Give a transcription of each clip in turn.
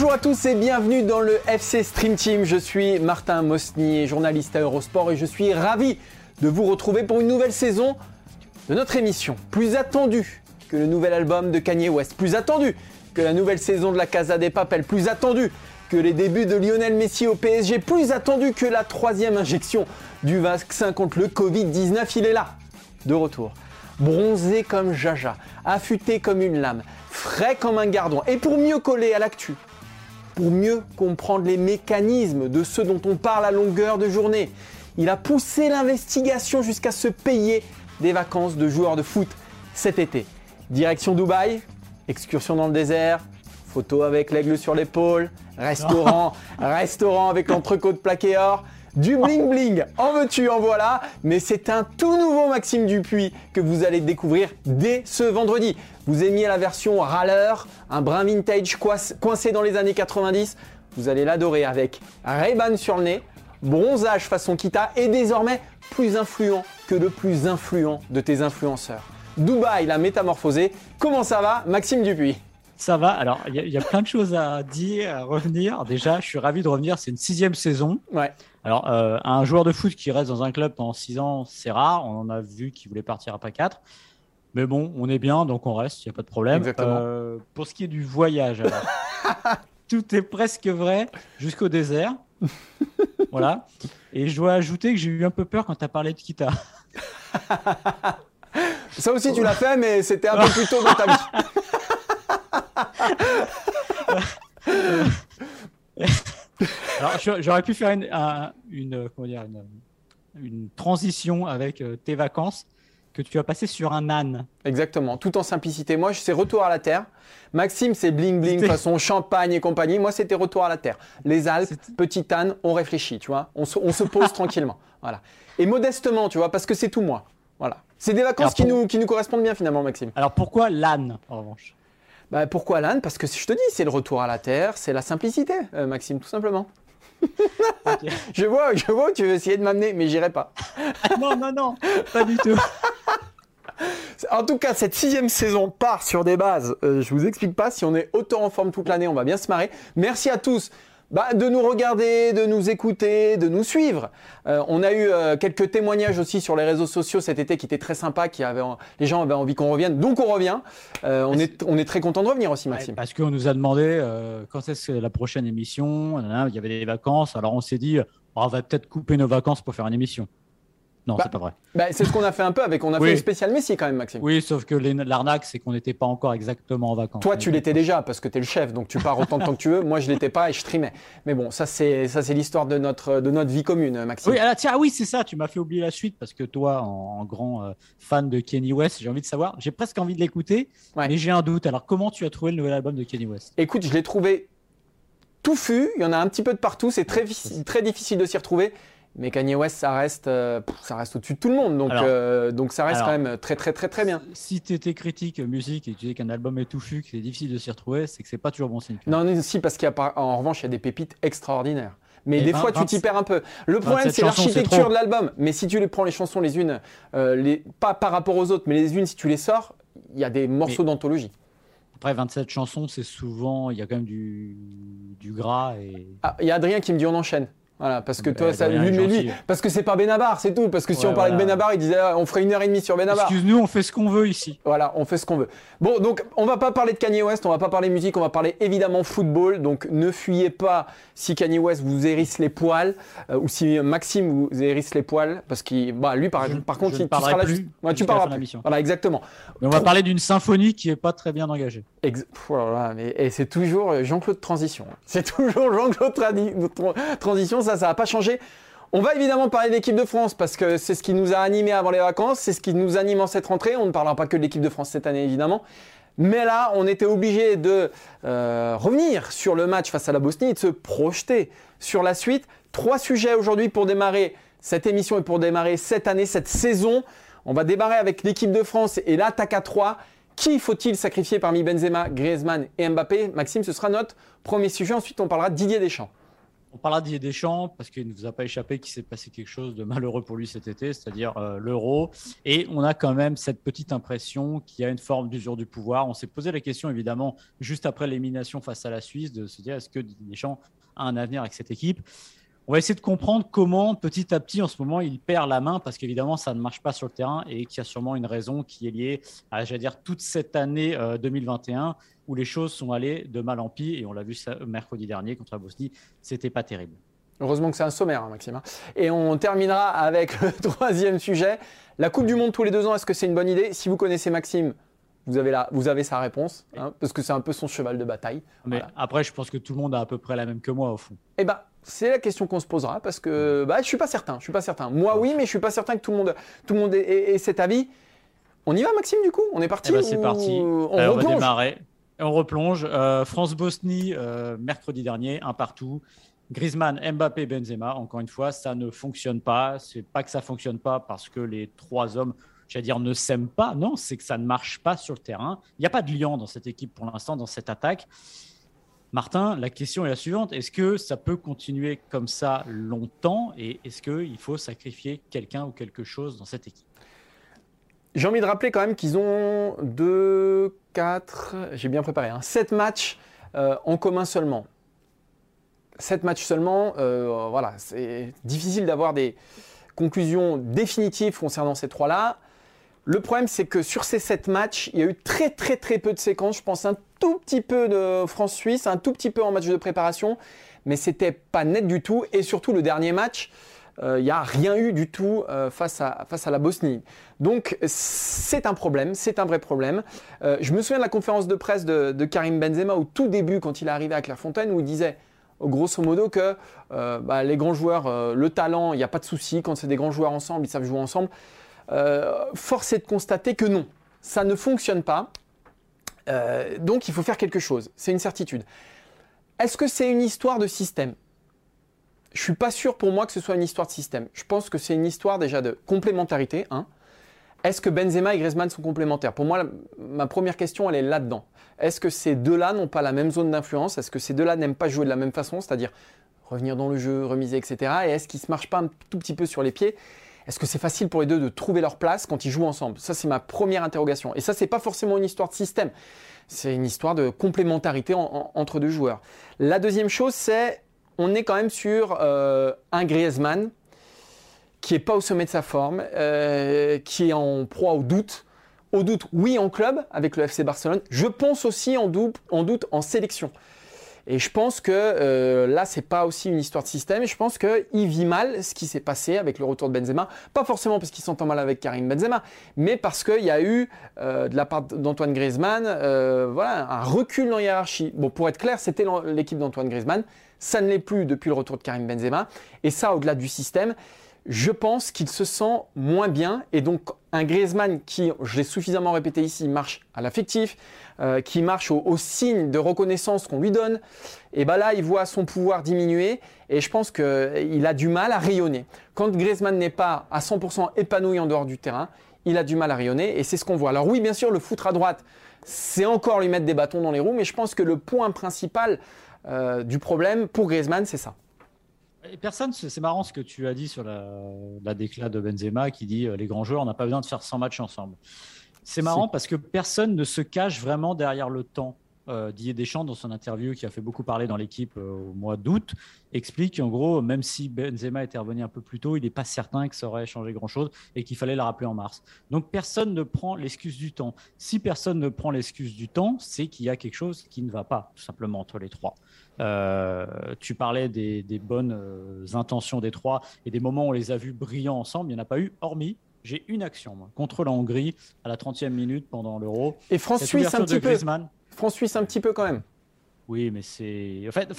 Bonjour à tous et bienvenue dans le FC Stream Team. Je suis Martin Mosnier, journaliste à Eurosport et je suis ravi de vous retrouver pour une nouvelle saison de notre émission. Plus attendue que le nouvel album de Kanye West, plus attendue que la nouvelle saison de la Casa des Papels, plus attendue que les débuts de Lionel Messi au PSG, plus attendue que la troisième injection du vaccin contre le Covid-19. Il est là, de retour. Bronzé comme Jaja, affûté comme une lame, frais comme un gardon. Et pour mieux coller à l'actu, pour mieux comprendre les mécanismes de ceux dont on parle à longueur de journée. Il a poussé l'investigation jusqu'à se payer des vacances de joueurs de foot cet été. Direction Dubaï, excursion dans le désert, photo avec l'aigle sur l'épaule, restaurant, restaurant avec l'entrecôte plaqué or, du bling bling, en veux-tu, en voilà, mais c'est un tout nouveau Maxime Dupuis que vous allez découvrir dès ce vendredi. Vous aimiez la version râleur, un brin vintage coincé dans les années 90, vous allez l'adorer avec Ray-Ban sur le nez, bronzage façon Kita et désormais plus influent que le plus influent de tes influenceurs. Dubaï l'a métamorphosé. Comment ça va, Maxime Dupuis? Ça va. Alors, il y, a plein de choses à dire, à revenir. Déjà, je suis ravi de revenir. C'est une sixième saison. Ouais. Alors, euh, un joueur de foot qui reste dans un club pendant six ans, c'est rare. On en a vu qui voulait partir à pas quatre. Mais bon, on est bien, donc on reste, il n'y a pas de problème. Euh, pour ce qui est du voyage, tout est presque vrai jusqu'au désert. voilà. Et je dois ajouter que j'ai eu un peu peur quand tu as parlé de Kita. Ça aussi, tu l'as fait, mais c'était un peu plus tôt dans ta vie. Alors, j'aurais pu faire une, une, une, transition avec euh, tes vacances que tu as passé sur un âne. Exactement, tout en simplicité. Moi, c'est retour à la terre. Maxime, c'est bling bling, façon champagne et compagnie. Moi, c'était retour à la terre. Les Alpes, petit âne, on réfléchit, tu vois. On se, on se pose tranquillement. Voilà. Et modestement, tu vois, parce que c'est tout moi. Voilà. C'est des vacances qui, nous, qui nous correspondent bien finalement, Maxime. Alors pourquoi l'âne, en revanche? Bah, Pourquoi l'âne? Parce que je te dis, c'est le retour à la terre, c'est la simplicité, euh, Maxime, tout simplement. je vois, je vois, tu veux essayer de m'amener, mais j'irai pas. non, non, non, pas du tout. En tout cas, cette sixième saison part sur des bases. Euh, je vous explique pas. Si on est autant en forme toute l'année, on va bien se marrer. Merci à tous bah, de nous regarder, de nous écouter, de nous suivre. Euh, on a eu euh, quelques témoignages aussi sur les réseaux sociaux cet été qui étaient très sympas, qui avaient, les gens avaient envie qu'on revienne, donc on revient. Euh, on, est, on est très content de revenir aussi, Maxime. parce qu'on nous a demandé quand est-ce la prochaine émission? Il y avait des vacances, alors on s'est dit, on va peut-être couper nos vacances pour faire une émission. Non, bah, c'est pas vrai. Bah, c'est ce qu'on a fait un peu avec. On a fait une spéciale Messi quand même, Maxime. Oui, sauf que l'arnaque, c'est qu'on n'était pas encore exactement en vacances. Toi, tu l'étais déjà parce que tu es le chef, donc tu pars autant de temps que tu veux. Moi, je l'étais pas et je streamais. Mais bon, ça, c'est ça, c'est l'histoire de notre de notre vie commune, Maxime. Oui, alors, tiens, ah oui, c'est ça. Tu m'as fait oublier la suite parce que toi, en, grand euh, fan de Kenny West, j'ai envie de savoir. J'ai presque envie de l'écouter, mais j'ai un doute. Alors, comment tu as trouvé le nouvel album de Kenny West? Écoute, je l'ai trouvé touffu. Il y en a un petit peu de partout. C'est très, très difficile de s'y retrouver. Mais Kanye West, ça reste, euh, ça reste au-dessus de tout le monde. Donc, euh, donc ça reste quand même très, très, très, très bien. Si tu étais critique musique et tu dis qu'un album est touffu, que c'est difficile de s'y retrouver, c'est que c'est pas toujours bon signe. Non, non si, parce qu'en revanche, il y a des pépites extraordinaires. Mais des fois, tu t'y perds un peu. Le problème, c'est l'architecture de l'album. Mais si tu les prends les chansons les unes, euh, les, pas par rapport aux autres, mais les unes, si tu les sors, il y a des morceaux d'anthologie. Après, 27 chansons, c'est souvent, il y a quand même du, du gras. Et... Ah, il y a Adrien qui me dit on enchaîne. Voilà, parce que toi, ça, lui, mais lui, parce que c'est pas Benabar, c'est tout. Parce que si on parlait de Benabar, il disait, ah, on ferait une heure et demie sur Benabar. Excuse-nous, on fait ce qu'on veut ici. Voilà, on fait ce qu'on veut. Bon, donc, on va pas parler de Kanye West, on va pas parler musique, on va parler évidemment football. Donc, ne fuyez pas si Kanye West vous hérisse les poils, euh, ou si Maxime vous hérisse les poils, parce qu'il, bah, lui, par, par contre, il, tu seras là. Plus, tu parleras plus. Voilà, exactement. Mais on va parler d'une symphonie qui est pas très bien engagée. voilà, mais, et c'est toujours euh, Jean-Claude Transition. C'est toujours Jean-Claude Transition ça, n'a pas changé. On va évidemment parler de l'équipe de France parce que c'est ce qui nous a animés avant les vacances, c'est ce qui nous anime en cette rentrée. On ne parlera pas que de l'équipe de France cette année évidemment. Mais là, on était obligé de euh, revenir sur le match face à la Bosnie et de se projeter sur la suite. Trois sujets aujourd'hui pour démarrer cette émission et pour démarrer cette année, cette saison. On va démarrer avec l'équipe de France et l'attaque à 3. Qui faut-il sacrifier parmi Benzema, Griezmann et Mbappé? Maxime, ce sera notre premier sujet. Ensuite, on parlera de Didier Deschamps. On parlera d'Ier Deschamps parce qu'il ne vous a pas échappé qu'il s'est passé quelque chose de malheureux pour lui cet été, c'est-à-dire euh, l'euro. Et on a quand même cette petite impression qu'il y a une forme d'usure du pouvoir. On s'est posé la question, évidemment, juste après l'élimination face à la Suisse, de se dire est-ce que Deschamps a un avenir avec cette équipe? On va essayer de comprendre comment, petit à petit, en ce moment, il perd la main parce qu'évidemment, ça ne marche pas sur le terrain et qu'il y a sûrement une raison qui est liée à, j'allais dire, toute cette année 2021 euh, où les choses sont allées de mal en pis et on l'a vu ça, mercredi dernier contre la Bosnie, c'était pas terrible. Heureusement que c'est un sommaire, hein, Maxime. Hein. Et on terminera avec le troisième sujet. La Coupe du Monde tous les deux ans, est-ce que c'est une bonne idée? Si vous connaissez Maxime, vous avez, vous avez sa réponse, hein, parce que c'est un peu son cheval de bataille. Mais après, je pense que tout le monde a à peu près la même que moi, au fond. Eh bien, c'est la question qu'on se posera, parce que bah, je suis pas certain. Je suis pas certain. Moi, oui, mais je suis pas certain que tout le monde, tout le monde ait, cet avis. On y va, Maxime, du coup? On est parti eh ben, C'est parti. On, va démarrer. On replonge. Euh, France-Bosnie, euh, mercredi dernier, un partout. Griezmann, Mbappé, Benzema, encore une fois, ça ne fonctionne pas. C'est pas que ça fonctionne pas parce que les trois hommes j'allais dire, ne s'aiment pas. Non, c'est que ça ne marche pas sur le terrain. Il n'y a pas de lien dans cette équipe pour l'instant, dans cette attaque. Martin, la question est la suivante. Est-ce que ça peut continuer comme ça longtemps et est-ce qu'il faut sacrifier quelqu'un ou quelque chose dans cette équipe? J'ai envie de rappeler quand même qu'ils ont 2, 4, j'ai bien préparé, hein, 7 matchs euh, en commun seulement. 7 matchs seulement, euh, voilà, c'est difficile d'avoir des conclusions définitives concernant ces trois-là. Le problème, c'est que sur ces sept matchs, il y a eu très très très peu de séquences. Je pense un tout petit peu de France-Suisse, un tout petit peu en match de préparation, mais c'était pas net du tout. Et surtout le dernier match, euh, il n'y a rien eu du tout euh, face, à, la Bosnie. Donc c'est un problème, c'est un vrai problème. Euh, je me souviens de la conférence de presse de, de, Karim Benzema au tout début quand il est arrivé à Clairefontaine où il disait grosso modo que bah, les grands joueurs, le talent, il n'y a pas de souci quand c'est des grands joueurs ensemble, ils savent jouer ensemble. Euh, force est de constater que non, ça ne fonctionne pas. Euh, donc il faut faire quelque chose, c'est une certitude. Est-ce que c'est une histoire de système? Je suis pas sûr pour moi que ce soit une histoire de système. Je pense que c'est une histoire déjà de complémentarité. Hein. Est-ce que Benzema et Griezmann sont complémentaires? Pour moi, ma première question, elle est là-dedans. Est-ce que ces deux-là n'ont pas la même zone d'influence? Est-ce que ces deux-là n'aiment pas jouer de la même façon, c'est-à-dire revenir dans le jeu, remiser, etc. Et est-ce qu'ils ne se marchent pas un tout petit peu sur les pieds? Est-ce que c'est facile pour les deux de trouver leur place quand ils jouent ensemble? Ça, c'est ma première interrogation. Et ça, c'est pas forcément une histoire de système. C'est une histoire de complémentarité entre deux joueurs. La deuxième chose, c'est on est quand même sur euh, un Griezmann qui est pas au sommet de sa forme, euh, qui est en proie au doute. Au doute, oui, en club avec le FC Barcelone. Je pense aussi en, doute en sélection. Et je pense que euh, là, c'est pas aussi une histoire de système. je pense qu'il vit mal ce qui s'est passé avec le retour de Benzema. Pas forcément parce qu'il s'entend mal avec Karim Benzema, mais parce qu'il y a eu euh, de la part d'Antoine Griezmann, euh, un recul dans la hiérarchie. Bon, pour être clair, c'était l'équipe d'Antoine Griezmann. Ça ne l'est plus depuis le retour de Karim Benzema. Et ça, au-delà du système, je pense qu'il se sent moins bien. Et donc, un Griezmann qui, je l'ai suffisamment répété ici, marche à l'affectif, euh, qui marche au, signe de reconnaissance qu'on lui donne, et ben là, il voit son pouvoir diminuer. Et je pense qu'il a du mal à rayonner. Quand Griezmann n'est pas à 100% épanoui en dehors du terrain, il a du mal à rayonner. Et c'est ce qu'on voit. Alors oui, bien sûr, le foutre à droite, c'est encore lui mettre des bâtons dans les roues. Mais je pense que le point principal euh, du problème pour Griezmann, c'est ça. Personne, c'est marrant ce que tu as dit sur la, la déclat de Benzema qui dit euh, les grands joueurs, on n'a pas besoin de faire 100 matchs ensemble. C'est marrant parce que personne ne se cache vraiment derrière le temps. Euh, Didier Deschamps, dans son interview qui a fait beaucoup parler dans l'équipe euh, au mois d'août, explique qu'en gros, même si Benzema était revenu un peu plus tôt, il n'est pas certain que ça aurait changé grand-chose et qu'il fallait le rappeler en mars. Donc personne ne prend l'excuse du temps. Si personne ne prend l'excuse du temps, c'est qu'il y a quelque chose qui ne va pas, tout simplement, entre les trois. Euh, tu parlais des, bonnes euh, intentions des trois et des moments où on les a vus brillants ensemble. Il n'y en a pas eu, hormis j'ai une action contre la Hongrie à la 30e minute pendant l'Euro. Et France-Suisse un petit peu. France-Suisse un petit peu quand même. Oui, mais c'est. En fait,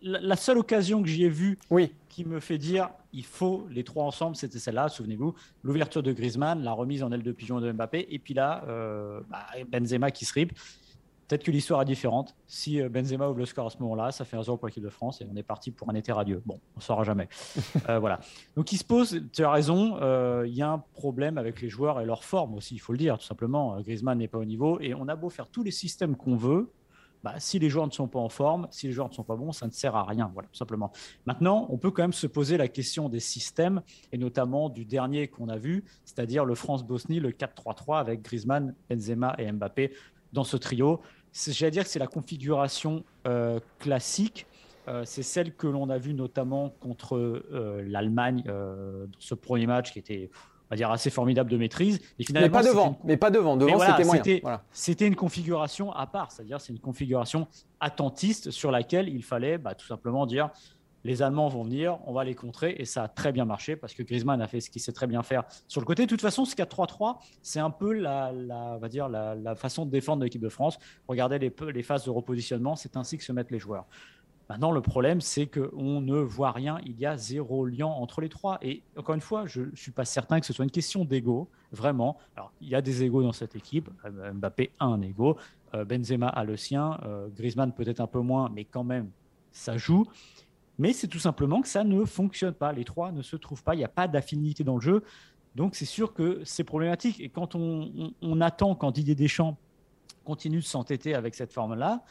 la, seule occasion que j'y ai vue oui. qui me fait dire il faut les trois ensemble, c'était celle-là, souvenez-vous. L'ouverture de Griezmann, la remise en aile de pigeon de Mbappé, et puis là, euh, bah, Benzema qui se rip. Peut-être que l'histoire est différente. Si euh, Benzema ouvre le score à ce moment-là, ça fait un 0 pour l'équipe de France et on est parti pour un été radieux. Bon, on ne saura jamais. Euh, voilà. Donc il se pose, tu as raison, euh, il y a un problème avec les joueurs et leur forme aussi, il faut le dire, tout simplement. Griezmann n'est pas au niveau et on a beau faire tous les systèmes qu'on veut. Bah, si les joueurs ne sont pas en forme, si les joueurs ne sont pas bons, ça ne sert à rien, voilà, tout simplement. Maintenant, on peut quand même se poser la question des systèmes, et notamment du dernier qu'on a vu, c'est-à-dire le France-Bosnie, le 4-3-3 avec Griezmann, Benzema et Mbappé dans ce trio j'allais dire que c'est la configuration euh, classique. Euh, c'est celle que l'on a vue notamment contre euh, l'Allemagne dans ce premier match qui était, on va dire, assez formidable de maîtrise. Et finalement, mais pas devant, mais pas devant. Devant, c'était moyen. C'était une configuration à part, c'est-à-dire c'est une configuration attentiste sur laquelle il fallait bah, tout simplement dire les Allemands vont venir, on va les contrer, et ça a très bien marché parce que Griezmann a fait ce qu'il sait très bien faire sur le côté. De toute façon, ce 4-3-3, c'est un peu la, va dire la, façon de défendre l'équipe de France. Regardez les, les phases de repositionnement, c'est ainsi que se mettent les joueurs. Maintenant, le problème, c'est qu'on ne voit rien. Il y a zéro lien entre les trois. Et encore une fois, je ne suis pas certain que ce soit une question d'ego, vraiment. Alors, il y a des égos dans cette équipe. Euh, Mbappé a un ego. Euh, Benzema a le sien. Euh, Griezmann peut-être un peu moins, mais quand même, ça joue mais c'est tout simplement que ça ne fonctionne pas. Les trois ne se trouvent pas, il n'y a pas d'affinité dans le jeu. Donc c'est sûr que c'est problématique. Et quand on, attend, quand Didier Deschamps continue de s'entêter avec cette forme-là,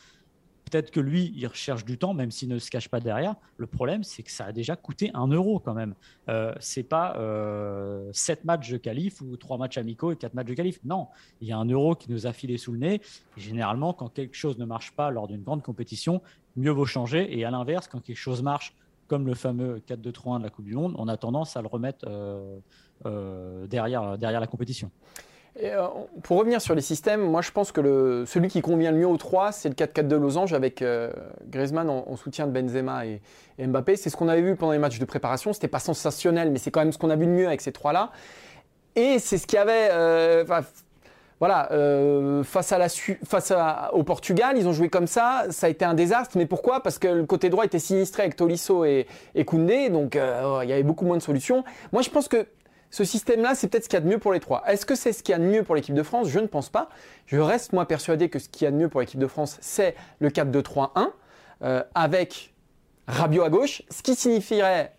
peut-être que lui, il recherche du temps, même s'il ne se cache pas derrière. Le problème, c'est que ça a déjà coûté un euro quand même. Euh, c'est pas euh, sept matchs de qualif ou trois matchs amicaux et quatre matchs de qualif. Non, il y a un euro qui nous a filé sous le nez. généralement, quand quelque chose ne marche pas lors d'une grande compétition, mieux vaut changer. Et à l'inverse, quand quelque chose marche, comme le fameux 4-2-3-1 de la Coupe du Monde, on a tendance à le remettre euh, euh, derrière, derrière la compétition. Euh, pour revenir sur les systèmes, moi je pense que celui qui convient le mieux aux trois, c'est le 4-4-2 Losange avec Griezmann en, soutien de Benzema et, Mbappé. C'est ce qu'on avait vu pendant les matchs de préparation. C'était pas sensationnel, mais c'est quand même ce qu'on a vu de mieux avec ces trois-là. Et c'est ce qui avait voilà, euh, face, à la, face au Portugal, ils ont joué comme ça. Ça a été un désastre. Mais pourquoi? Parce que le côté droit était sinistré avec Tolisso et, Koundé. Donc, euh, il y avait beaucoup moins de solutions. Moi, je pense que ce système-là, c'est peut-être ce qu'il y a de mieux pour les trois. Est-ce que c'est ce qu'il y a de mieux pour l'équipe de France? Je ne pense pas. Je reste, moi, persuadé que ce qu'il y a de mieux pour l'équipe de France, c'est le 4-2-3-1 euh, avec Rabiot à gauche, ce qui signifierait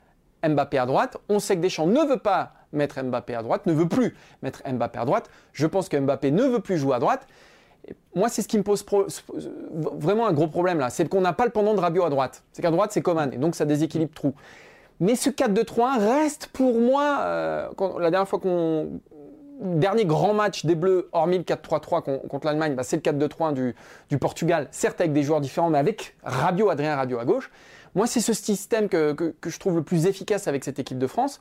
Mbappé à droite. On sait que Deschamps ne veut pas mettre Mbappé à droite, ne veut plus mettre Mbappé à droite. Je pense que Mbappé ne veut plus jouer à droite. moi, c'est ce qui me pose vraiment un gros problème là. C'est qu'on n'a pas le pendant de Rabiot à droite. C'est qu'à droite, c'est Coman. Et donc, ça déséquilibre trop. Mais ce 4-2-3-1 reste pour moi, euh, la dernière fois qu'on. Dernier grand match des Bleus, hormis le 4-3-3 contre l'Allemagne, bah, c'est le 4-2-3-1 du, du, Portugal, certes avec des joueurs différents, mais avec Rabiot, Adrien Rabiot à gauche. Moi, c'est ce système que, que, je trouve le plus efficace avec cette équipe de France.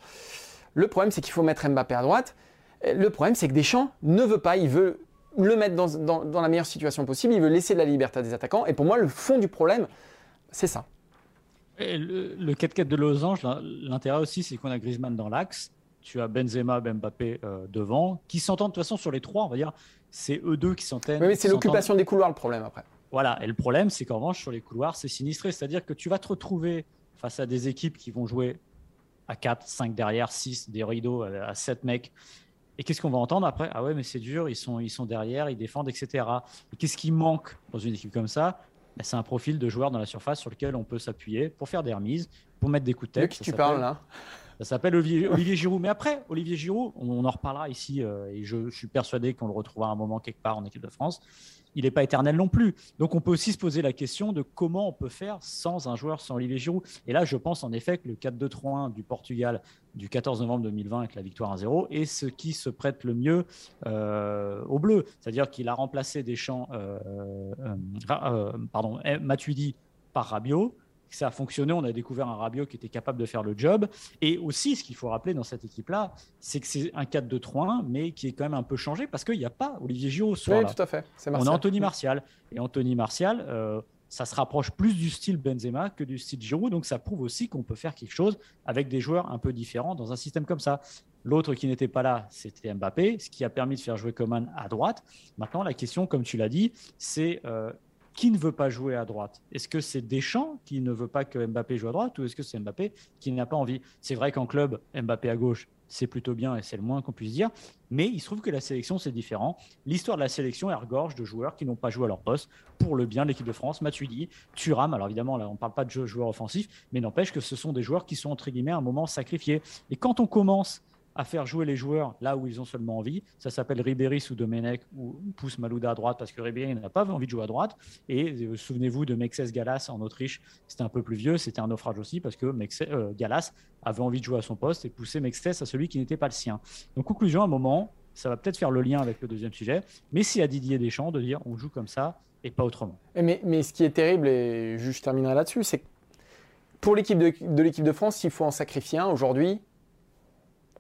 Le problème, c'est qu'il faut mettre Mbappé à droite. Le problème, c'est que Deschamps ne veut pas, il veut le mettre dans, la meilleure situation possible, il veut laisser de la liberté à des attaquants. Et pour moi, le fond du problème, c'est ça. le, 4-4 de Losange, l'intérêt aussi, c'est qu'on a Griezmann dans l'axe. Tu as Benzema, Mbappé euh, devant, qui s'entendent de toute façon sur les trois, on va dire. C'est eux deux qui s'entendent. Oui, c'est l'occupation des couloirs le problème après. Voilà, et le problème, c'est qu'en revanche, sur les couloirs, c'est sinistré. C'est-à-dire que tu vas te retrouver face à des équipes qui vont jouer à 4, 5 derrière, 6, des rideaux à 7 mecs. Et qu'est-ce qu'on va entendre après? Ah ouais, mais c'est dur, ils sont, ils sont derrière, ils défendent, etc. Et qu'est-ce qui manque dans une équipe comme ça? Ben, C'est un profil de joueur dans la surface sur lequel on peut s'appuyer pour faire des remises, pour mettre des coups de tête. De qui tu parles là? Ça s'appelle Olivier, Giroud. Mais après, Olivier Giroud, on, en reparlera ici, euh, et je, suis persuadé qu'on le retrouvera un moment quelque part en équipe de France. Il n'est pas éternel non plus. Donc on peut aussi se poser la question de comment on peut faire sans un joueur, sans Olivier Giroud. Et là, je pense en effet que le 4-2-3-1 du Portugal du 14 novembre 2020 avec la victoire 1-0 est ce qui se prête le mieux euh, au bleu. C'est-à-dire qu'il a remplacé Deschamps, euh, euh, pardon, Matuidi par Rabiot ça a fonctionné. On a découvert un Rabiot qui était capable de faire le job. Et aussi, ce qu'il faut rappeler dans cette équipe-là, c'est que c'est un 4-2-3-1, mais qui est quand même un peu changé parce qu'il n'y a pas Olivier Giroud. Oui, tout à fait. On a Anthony Martial. Et Anthony Martial, euh, ça se rapproche plus du style Benzema que du style Giroud. Donc ça prouve aussi qu'on peut faire quelque chose avec des joueurs un peu différents dans un système comme ça. L'autre qui n'était pas là, c'était Mbappé, ce qui a permis de faire jouer Coman à droite. Maintenant, la question, comme tu l'as dit, c'est euh, qui ne veut pas jouer à droite Est-ce que c'est Deschamps qui ne veut pas que Mbappé joue à droite ou est-ce que c'est Mbappé qui n'a pas envie? C'est vrai qu'en club, Mbappé à gauche, c'est plutôt bien et c'est le moins qu'on puisse dire, mais il se trouve que la sélection, c'est différent. L'histoire de la sélection est regorge de joueurs qui n'ont pas joué à leur poste pour le bien de l'équipe de France. Matuidi, Thuram, alors évidemment, là, on ne parle pas de joueurs offensifs, mais n'empêche que ce sont des joueurs qui sont, entre guillemets, à un moment sacrifiés. Et quand on commence à faire jouer les joueurs là où ils ont seulement envie. Ça s'appelle Ribéry ou Domenech ou pousse Malouda à droite parce que Ribéry n'a pas envie de jouer à droite. Et euh, souvenez-vous de Mexès Galas en Autriche, c'était un peu plus vieux, c'était un naufrage aussi parce que euh, Galas avait envie de jouer à son poste et pousser Mexès à celui qui n'était pas le sien. Donc conclusion, à un moment, ça va peut-être faire le lien avec le deuxième sujet, mais c'est à Didier Deschamps de dire on joue comme ça et pas autrement. Mais, mais ce qui est terrible, et je terminerai là-dessus, c'est que pour l'équipe de l'équipe de France, il faut en sacrifier un aujourd'hui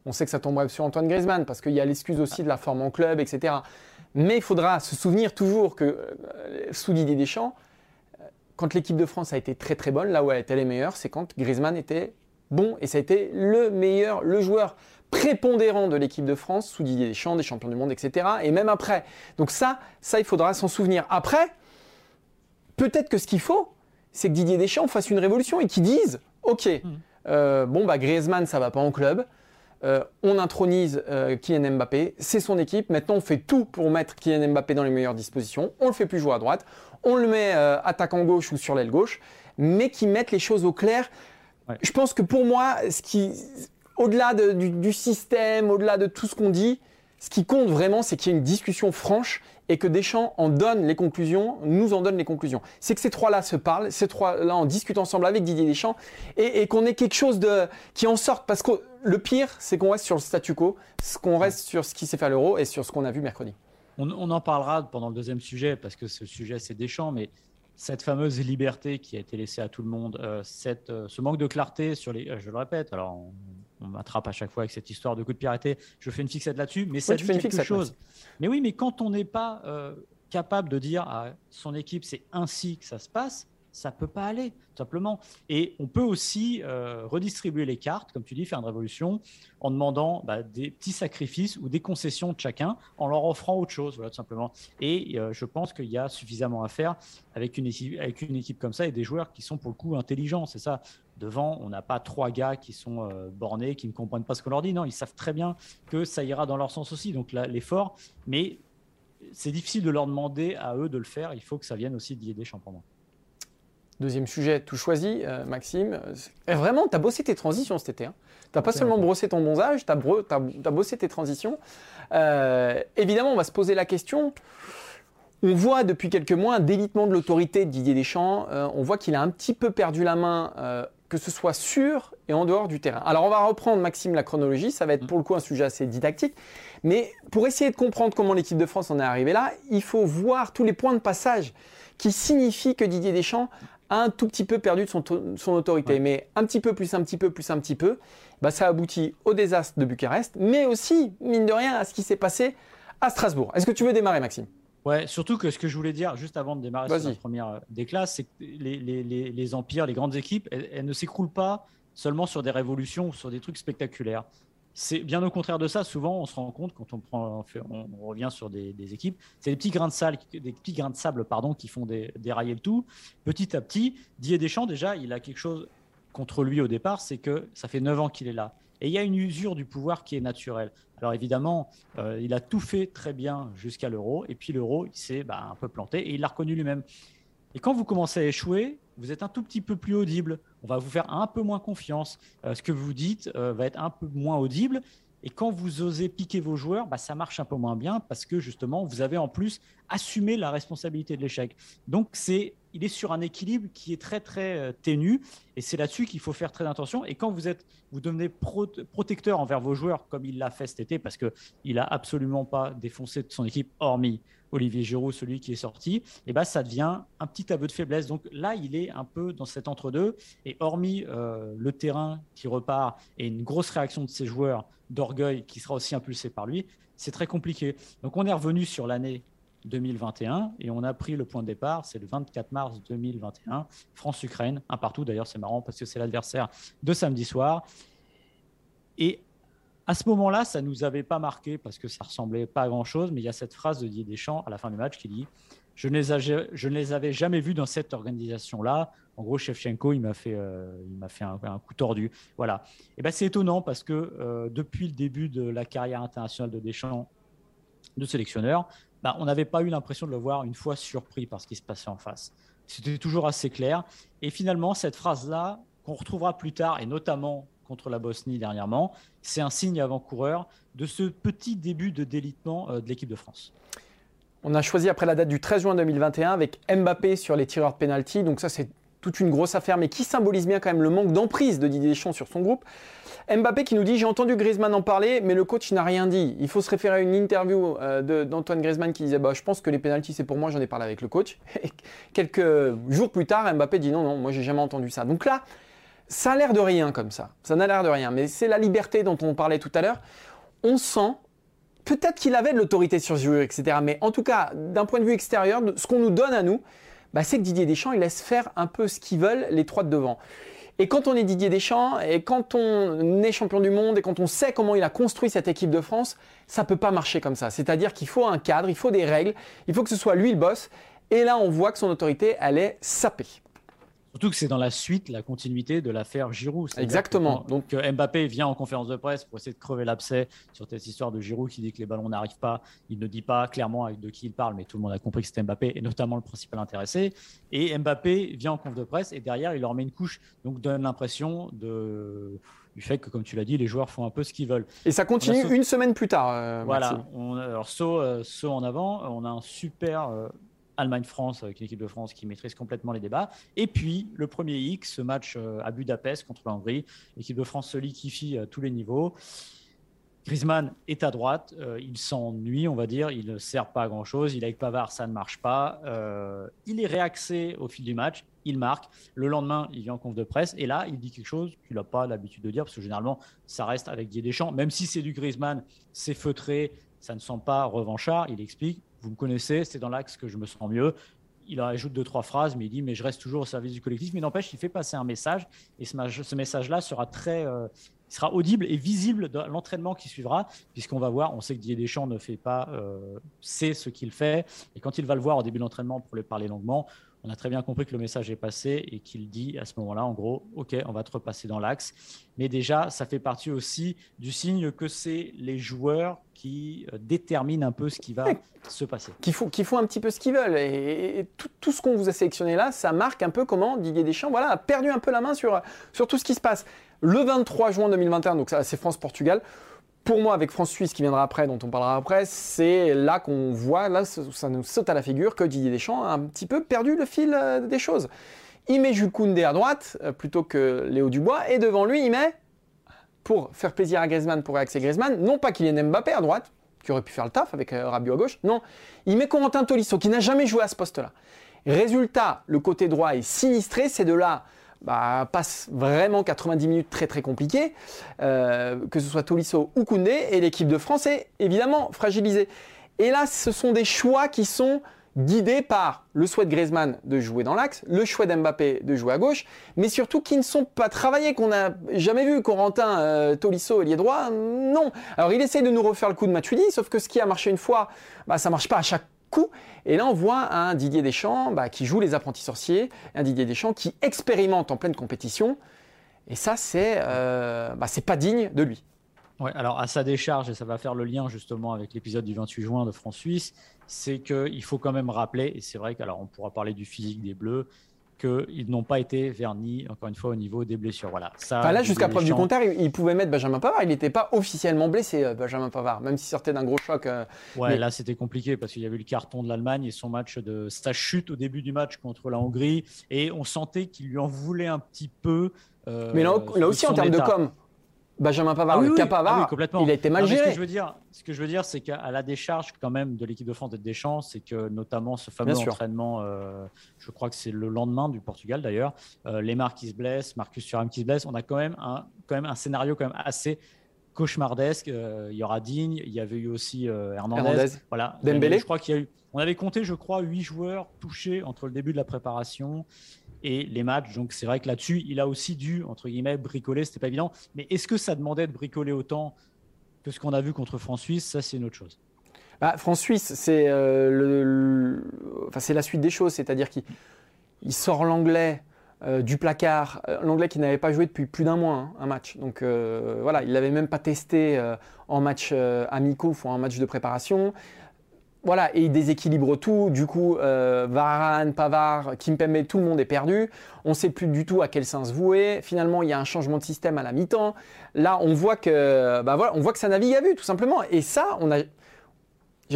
on sait que ça tomberait sur Antoine Griezmann parce qu'il y a l'excuse aussi de la forme en club, etc. Mais il faudra se souvenir toujours que euh, sous Didier Deschamps, euh, quand l'équipe de France a été très très bonne, là où elle était les meilleure, c'est quand Griezmann était bon et ça a été le meilleur, le joueur prépondérant de l'équipe de France sous Didier Deschamps, des champions du monde, etc. Et même après. Donc ça, ça il faudra s'en souvenir. Après, peut-être que ce qu'il faut, c'est que Didier Deschamps fasse une révolution et qu'il dise, ok, mmh. euh, bon bah Griezmann ça va pas en club. Euh, on intronise euh, Kylian Mbappé, c'est son équipe. Maintenant, on fait tout pour mettre Kylian Mbappé dans les meilleures dispositions. On le fait plus jouer à droite, on le met euh, attaquant gauche ou sur l'aile gauche, mais qui mettent les choses au clair. Je pense que pour moi, ce qui, au-delà du, système, au-delà de tout ce qu'on dit, ce qui compte vraiment, c'est qu'il y ait une discussion franche et que Deschamps en donne les conclusions, nous en donne les conclusions. C'est que ces trois-là se parlent, ces trois-là en discutent ensemble avec Didier Deschamps et, qu'on ait quelque chose de, qui en sorte. Parce que le pire, c'est qu'on reste sur le statu quo, qu'on reste sur ce qui s'est fait à l'euro et sur ce qu'on a vu mercredi. On, en parlera pendant le deuxième sujet parce que ce sujet, c'est Deschamps, mais cette fameuse liberté qui a été laissée à tout le monde, euh, cette, euh, ce manque de clarté sur les. Euh, je le répète, alors on, m'attrape à chaque fois avec cette histoire de coup de piraterie. Je fais une fixette là-dessus, mais ça dit quelque chose. Mais oui, mais quand on n'est pas capable de dire à son équipe c'est ainsi que ça se passe, ça peut pas aller, simplement. Et on peut aussi euh, redistribuer les cartes, comme tu dis, faire une révolution, en demandant bah, des petits sacrifices ou des concessions de chacun, en leur offrant autre chose, voilà, tout simplement. Et euh, je pense qu'il y a suffisamment à faire avec une, équipe, comme ça et des joueurs qui sont pour le coup intelligents, c'est ça. Devant, on n'a pas trois gars qui sont euh, bornés, qui ne comprennent pas ce qu'on leur dit. Non, ils savent très bien que ça ira dans leur sens aussi. Donc l'effort, mais c'est difficile de leur demander à eux de le faire. Il faut que ça vienne aussi d'y des champions. Deuxième sujet, tout choisi, euh, Maxime. Euh, vraiment, tu as bossé tes transitions cet été. Hein. Tu n'as pas seulement brossé ton bronzage, tu as, bossé tes transitions. Euh, évidemment, on va se poser la question. On voit depuis quelques mois un délitement de l'autorité de Didier Deschamps. on voit qu'il a un petit peu perdu la main, que ce soit sur et en dehors du terrain. Alors, on va reprendre, Maxime, la chronologie. Ça va être pour le coup un sujet assez didactique. Mais pour essayer de comprendre comment l'équipe de France en est arrivée là, il faut voir tous les points de passage qui signifient que Didier Deschamps un tout petit peu perdu de son, autorité. Mais un petit peu plus, un petit peu plus, un petit peu, bah, ça aboutit au désastre de Bucarest, mais aussi, mine de rien, à ce qui s'est passé à Strasbourg. Est-ce que tu veux démarrer, Maxime? Ouais, surtout que ce que je voulais dire juste avant de démarrer sur la première euh, des classes, c'est que les, empires, les grandes équipes, elles ne s'écroulent pas seulement sur des révolutions ou sur des trucs spectaculaires. C'est bien au contraire de ça. Souvent, on se rend compte quand on, prend, on, revient sur des, équipes, c'est des petits grains de sable, des pardon, qui font dérailler le tout. Petit à petit, Didier Deschamps déjà, il a quelque chose contre lui au départ, c'est que ça fait 9 ans qu'il est là. Et il y a une usure du pouvoir qui est naturelle. Alors évidemment, euh, il a tout fait très bien jusqu'à l'euro, et puis l'euro, il s'est bah, un peu planté, et il l'a reconnu lui-même. Et quand vous commencez à échouer, vous êtes un tout petit peu plus audible. On va vous faire un peu moins confiance. Euh, ce que vous dites euh, va être un peu moins audible. Et quand vous osez piquer vos joueurs, bah, ça marche un peu moins bien parce que justement, vous avez en plus assumé la responsabilité de l'échec. Donc, c'est, il est sur un équilibre qui est très, très euh, ténu. Et c'est là-dessus qu'il faut faire très attention. Et quand vous, êtes, vous devenez protecteur envers vos joueurs, comme il l'a fait cet été, parce qu'il n'a absolument pas défoncé son équipe, hormis Olivier Giroud, celui qui est sorti, et eh ben, ça devient un petit aveu de faiblesse. Donc là, il est un peu dans cet entre-deux. Et hormis euh, le terrain qui repart et une grosse réaction de ses joueurs d'orgueil qui sera aussi impulsé par lui, c'est très compliqué. Donc on est revenu sur l'année 2021 et on a pris le point de départ, c'est le 24 mars 2021, France-Ukraine, un partout d'ailleurs, c'est marrant parce que c'est l'adversaire de samedi soir. Et à ce moment-là, ça ne nous avait pas marqué parce que ça ressemblait pas à grand-chose, mais il y a cette phrase de Didier Deschamps à la fin du match qui dit je ne, les, avais jamais vus dans cette organisation-là. En gros, Shevchenko, il m'a fait, euh, il m'a fait un, coup tordu. Voilà. Et ben, c'est étonnant parce que euh, depuis le début de la carrière internationale de Deschamps, de sélectionneur, ben, on n'avait pas eu l'impression de le voir une fois surpris par ce qui se passait en face. C'était toujours assez clair. Et finalement, cette phrase-là, qu'on retrouvera plus tard, et notamment contre la Bosnie dernièrement, c'est un signe avant-coureur de ce petit début de délitement euh, de l'équipe de France. On a choisi après la date du 13 juin 2021 avec Mbappé sur les tireurs de pénalty. Donc ça, c'est toute une grosse affaire, mais qui symbolise bien quand même le manque d'emprise de Didier Deschamps sur son groupe. Mbappé qui nous dit J'ai entendu Griezmann en parler, mais le coach n'a rien dit. Il faut se référer à une interview euh, d'Antoine Griezmann qui disait bah, Je pense que les pénalties, c'est pour moi, j'en ai parlé avec le coach. Quelques jours plus tard, Mbappé dit Non, non, moi, j'ai jamais entendu ça. Donc là, ça a l'air de rien comme ça. Ça n'a l'air de rien. Mais c'est la liberté dont on parlait tout à l'heure. On sent, peut-être qu'il avait de l'autorité sur ce etc. Mais en tout cas, d'un point de vue extérieur, ce qu'on nous donne à nous, bah, c'est que Didier Deschamps, il laisse faire un peu ce qu'ils veulent les trois de devant. Et quand on est Didier Deschamps, et quand on est champion du monde, et quand on sait comment il a construit cette équipe de France, ça ne peut pas marcher comme ça. C'est-à-dire qu'il faut un cadre, il faut des règles, il faut que ce soit lui le boss. Et là, on voit que son autorité, elle est sapée. Surtout que c'est dans la suite, la continuité de l'affaire Giroud. Exactement. donc Mbappé vient en conférence de presse pour essayer de crever l'abcès sur cette histoire de Giroud qui dit que les ballons n'arrivent pas. Il ne dit pas clairement de qui il parle, mais tout le monde a compris que c'était Mbappé et notamment le principal intéressé. Et Mbappé vient en conférence de presse et derrière il leur met une couche, donc donne l'impression de du fait que, comme tu l'as dit, les joueurs font un peu ce qu'ils veulent. Et ça continue une semaine plus tard. Euh, voilà. On, alors, saut, euh, saut, en avant, on a un super euh, Allemagne-France avec une équipe de France qui maîtrise complètement les débats. Et puis le premier X, ce match euh, à Budapest contre la Hongrie, l'équipe de France se liquifie à tous les niveaux. Griezmann est à droite, euh, il s'ennuie, on va dire, il ne sert pas à grand chose. Il est avec Pavard, ça ne marche pas. Euh, il est réaxé au fil du match, il marque. Le lendemain, il vient en conf de presse et là, il dit quelque chose qu'il n'a pas l'habitude de dire parce que généralement, ça reste avec Didier Deschamps. Même si c'est du Griezmann, c'est feutré, ça ne sent pas revanchard. Il explique vous me connaissez, c'est dans l'axe que je me sens mieux. Il ajoute deux, trois phrases, mais il dit, mais je reste toujours au service du collectif. Mais n'empêche, il fait passer un message, et ce, message-là sera très, euh, sera audible et visible dans l'entraînement qui suivra, puisqu'on va voir, on sait que Didier Deschamps ne fait pas, euh, sait ce qu'il fait, et quand il va le voir au début de l'entraînement pour le parler longuement, on a très bien compris que le message est passé et qu'il dit à ce moment-là, en gros, OK, on va te repasser dans l'axe. Mais déjà, ça fait partie aussi du signe que c'est les joueurs qui euh, déterminent un peu ce qui va se passer. Qui font, qui font un petit peu ce qu'ils veulent. Et, tout, ce qu'on vous a sélectionné là, ça marque un peu comment Didier Deschamps voilà, a perdu un peu la main sur, sur tout ce qui se passe. Le 23 juin 2021, donc c'est France-Portugal, pour moi, avec France-Suisse qui viendra après, dont on parlera après, c'est là qu'on voit, là, ça nous saute à la figure que Didier Deschamps a un petit peu perdu le fil euh, des choses. Il met Jules à droite euh, plutôt que Léo Dubois, et devant lui, il met, pour faire plaisir à Griezmann, pour réaxer Griezmann, non pas qu'il ait Mbappé à droite, qui aurait pu faire le taf avec euh, Rabiot à gauche, non, il met Corentin Tolisso, qui n'a jamais joué à ce poste-là. Résultat, le côté droit est sinistré, c'est de là bah, passe vraiment 90 minutes très très compliquées, euh, que ce soit Tolisso ou Koundé, et l'équipe de France est évidemment fragilisée. Et là, ce sont des choix qui sont guidés par le souhait de Griezmann de jouer dans l'axe, le choix d'Mbappé de jouer à gauche, mais surtout qui ne sont pas travaillés, qu'on n'a jamais vu. Corentin euh, Tolisso, ailier droit, non. Alors il essaie de nous refaire le coup de Matuidi, sauf que ce qui a marché une fois, bah, ça marche pas à chaque et là, on voit un Didier Deschamps bah, qui joue les apprentis sorciers, un Didier Deschamps qui expérimente en pleine compétition. Et ça, c'est euh, bah, pas digne de lui. Ouais, alors à sa décharge, et ça va faire le lien justement avec l'épisode du 28 juin de France-Suisse, c'est qu'il faut quand même rappeler, et c'est vrai qu'alors on pourra parler du physique des Bleus, qu'ils n'ont pas été vernis, encore une fois, au niveau des blessures. Voilà. Ça, là, jusqu'à preuve du contraire, il, pouvait mettre Benjamin Pavard. Il n'était pas officiellement blessé, euh, Benjamin Pavard, même s'il sortait d'un gros choc. Euh, ouais, là, c'était compliqué parce qu'il y avait eu le carton de l'Allemagne et son match de sa chute au début du match contre la Hongrie. Et on sentait qu'il lui en voulait un petit peu. Euh, mais là, là aussi, en termes de com, Benjamin Pavard, ah le cas Pavard, ah il a été mal géré. ce que je veux dire, ce que je veux dire, c'est qu'à la décharge quand même de l'équipe de France de Deschamps, c'est que notamment ce fameux entraînement, euh, je crois que c'est le lendemain du Portugal d'ailleurs, euh, les qui se blessent, Marcus Thuram qui se blesse, on a quand même un, quand même un scénario quand même assez cauchemardesque. Euh, il y aura Digne, il y avait eu aussi Hernandez, voilà. Dembélé. Je crois qu'il y a eu, on avait compté, je crois, huit joueurs touchés entre le début de la préparation et les matchs. Donc c'est vrai que là-dessus, il a aussi dû, entre guillemets, bricoler, c'était pas évident. Mais est-ce que ça demandait de bricoler autant que ce qu'on a vu contre France-Suisse Ça, c'est une autre chose. Bah, France-Suisse, c'est euh, enfin, la suite des choses, c'est-à-dire qu'il sort l'anglais euh, du placard, euh, l'anglais qui n'avait pas joué depuis plus d'un mois, hein, un match. Donc voilà, il l'avait même pas testé en match amicaux ou en match de préparation voilà, et il déséquilibre tout. Du coup, euh, Varane, Pavard, Kimpembe, tout le monde est perdu. On ne sait plus du tout à quel sens vouer. Finalement, il y a un changement de système à la mi-temps. Là, on voit que, bah on voit que ça navigue à vue, tout simplement. Et ça, on a,